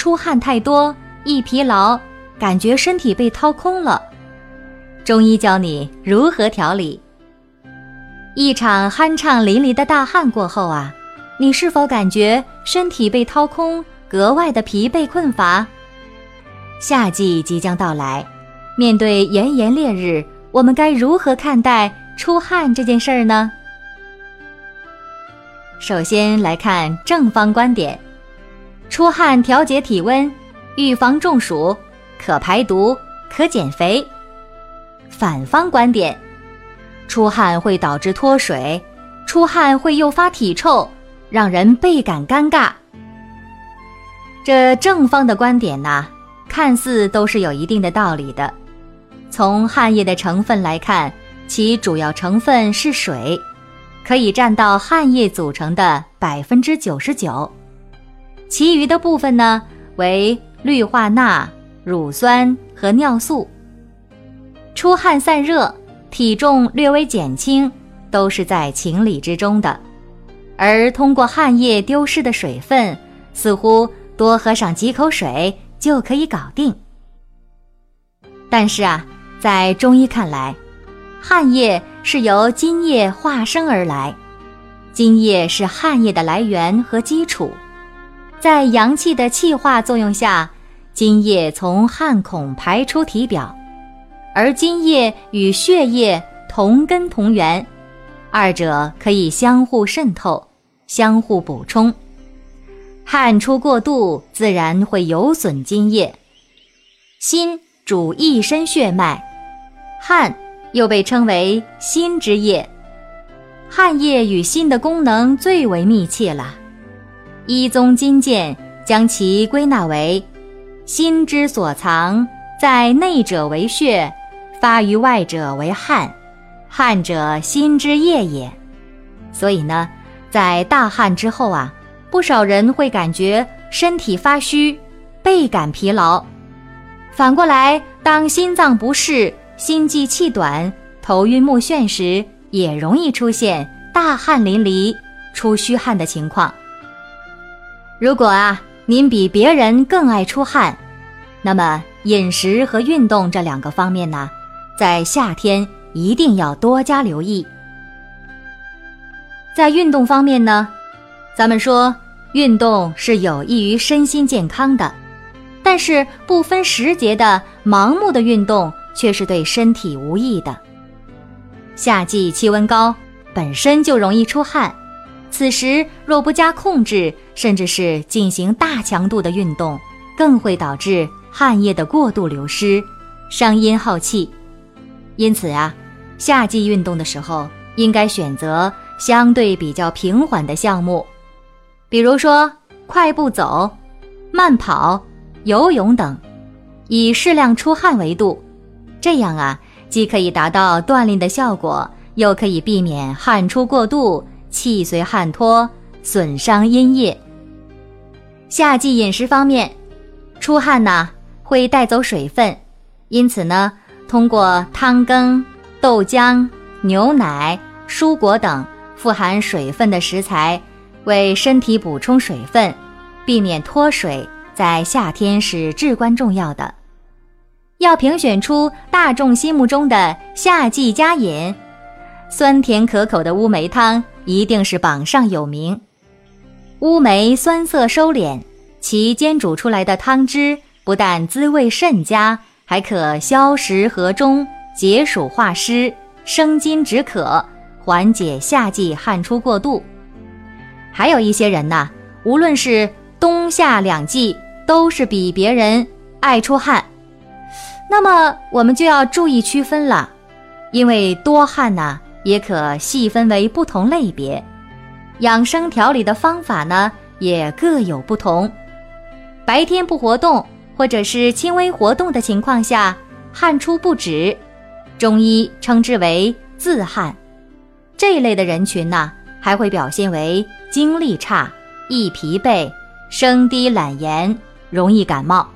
出汗太多易疲劳，感觉身体被掏空了。中医教你如何调理。一场酣畅淋漓的大汗过后啊，你是否感觉身体被掏空，格外的疲惫困乏？夏季即将到来，面对炎炎烈日，我们该如何看待出汗这件事儿呢？首先来看正方观点：出汗调节体温，预防中暑，可排毒，可减肥。反方观点：出汗会导致脱水，出汗会诱发体臭，让人倍感尴尬。这正方的观点呢，看似都是有一定的道理的。从汗液的成分来看，其主要成分是水。可以占到汗液组成的百分之九十九，其余的部分呢为氯化钠、乳酸和尿素。出汗散热，体重略微减轻，都是在情理之中的。而通过汗液丢失的水分，似乎多喝上几口水就可以搞定。但是啊，在中医看来，汗液是由津液化生而来，津液是汗液的来源和基础，在阳气的气化作用下，津液从汗孔排出体表，而津液与血液同根同源，二者可以相互渗透、相互补充，汗出过度自然会有损津液。心主一身血脉，汗。又被称为心之液，汗液与心的功能最为密切了。一宗金鉴将其归纳为：心之所藏，在内者为血，发于外者为汗，汗者心之液也。所以呢，在大汗之后啊，不少人会感觉身体发虚，倍感疲劳。反过来，当心脏不适。心悸气短、头晕目眩时，也容易出现大汗淋漓、出虚汗的情况。如果啊，您比别人更爱出汗，那么饮食和运动这两个方面呢，在夏天一定要多加留意。在运动方面呢，咱们说运动是有益于身心健康的，但是不分时节的盲目的运动。却是对身体无益的。夏季气温高，本身就容易出汗，此时若不加控制，甚至是进行大强度的运动，更会导致汗液的过度流失，伤阴耗气。因此啊，夏季运动的时候，应该选择相对比较平缓的项目，比如说快步走、慢跑、游泳等，以适量出汗为度。这样啊，既可以达到锻炼的效果，又可以避免汗出过度、气随汗脱，损伤阴液。夏季饮食方面，出汗呢会带走水分，因此呢，通过汤羹、豆浆、牛奶、蔬果等富含水分的食材，为身体补充水分，避免脱水，在夏天是至关重要的。要评选出大众心目中的夏季佳饮，酸甜可口的乌梅汤一定是榜上有名。乌梅酸涩收敛，其煎煮出来的汤汁不但滋味甚佳，还可消食和中、解暑化湿、生津止渴，缓解夏季汗出过度。还有一些人呐，无论是冬夏两季，都是比别人爱出汗。那么我们就要注意区分了，因为多汗呢也可细分为不同类别，养生调理的方法呢也各有不同。白天不活动或者是轻微活动的情况下，汗出不止，中医称之为自汗。这一类的人群呢，还会表现为精力差、易疲惫、声低懒言、容易感冒。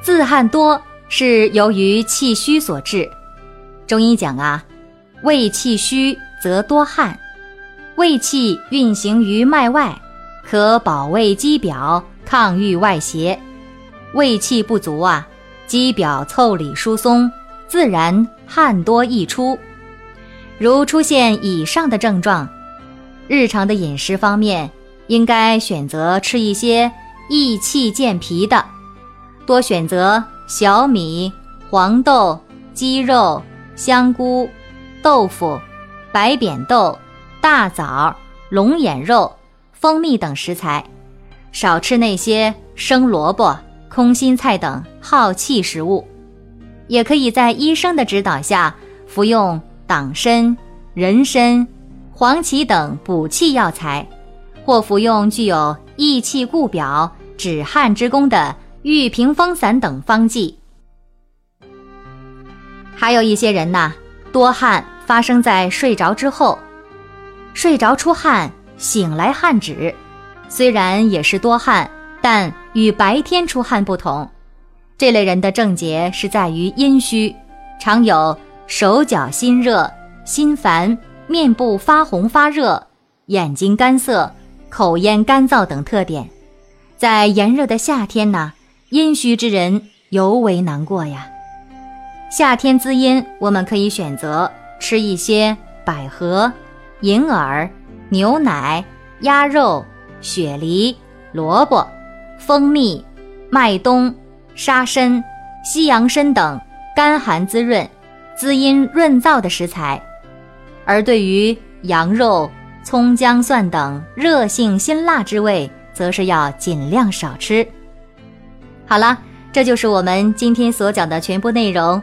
自汗多是由于气虚所致。中医讲啊，胃气虚则多汗，胃气运行于脉外，可保卫肌表，抗御外邪。胃气不足啊，肌表腠理疏松，自然汗多易出。如出现以上的症状，日常的饮食方面应该选择吃一些益气健脾的，多选择小米、黄豆、鸡肉。香菇、豆腐、白扁豆、大枣、龙眼肉、蜂蜜等食材，少吃那些生萝卜、空心菜等耗气食物。也可以在医生的指导下服用党参、人参、黄芪等补气药材，或服用具有益气固表、止汗之功的玉屏风散等方剂。还有一些人呐，多汗发生在睡着之后，睡着出汗，醒来汗止，虽然也是多汗，但与白天出汗不同。这类人的症结是在于阴虚，常有手脚心热、心烦、面部发红发热、眼睛干涩、口咽干燥等特点。在炎热的夏天呢，阴虚之人尤为难过呀。夏天滋阴，我们可以选择吃一些百合、银耳、牛奶、鸭肉、雪梨、萝卜、蜂蜜、麦冬、沙参、西洋参等甘寒滋润、滋阴润燥的食材。而对于羊肉、葱姜蒜等热性辛辣之味，则是要尽量少吃。好了，这就是我们今天所讲的全部内容。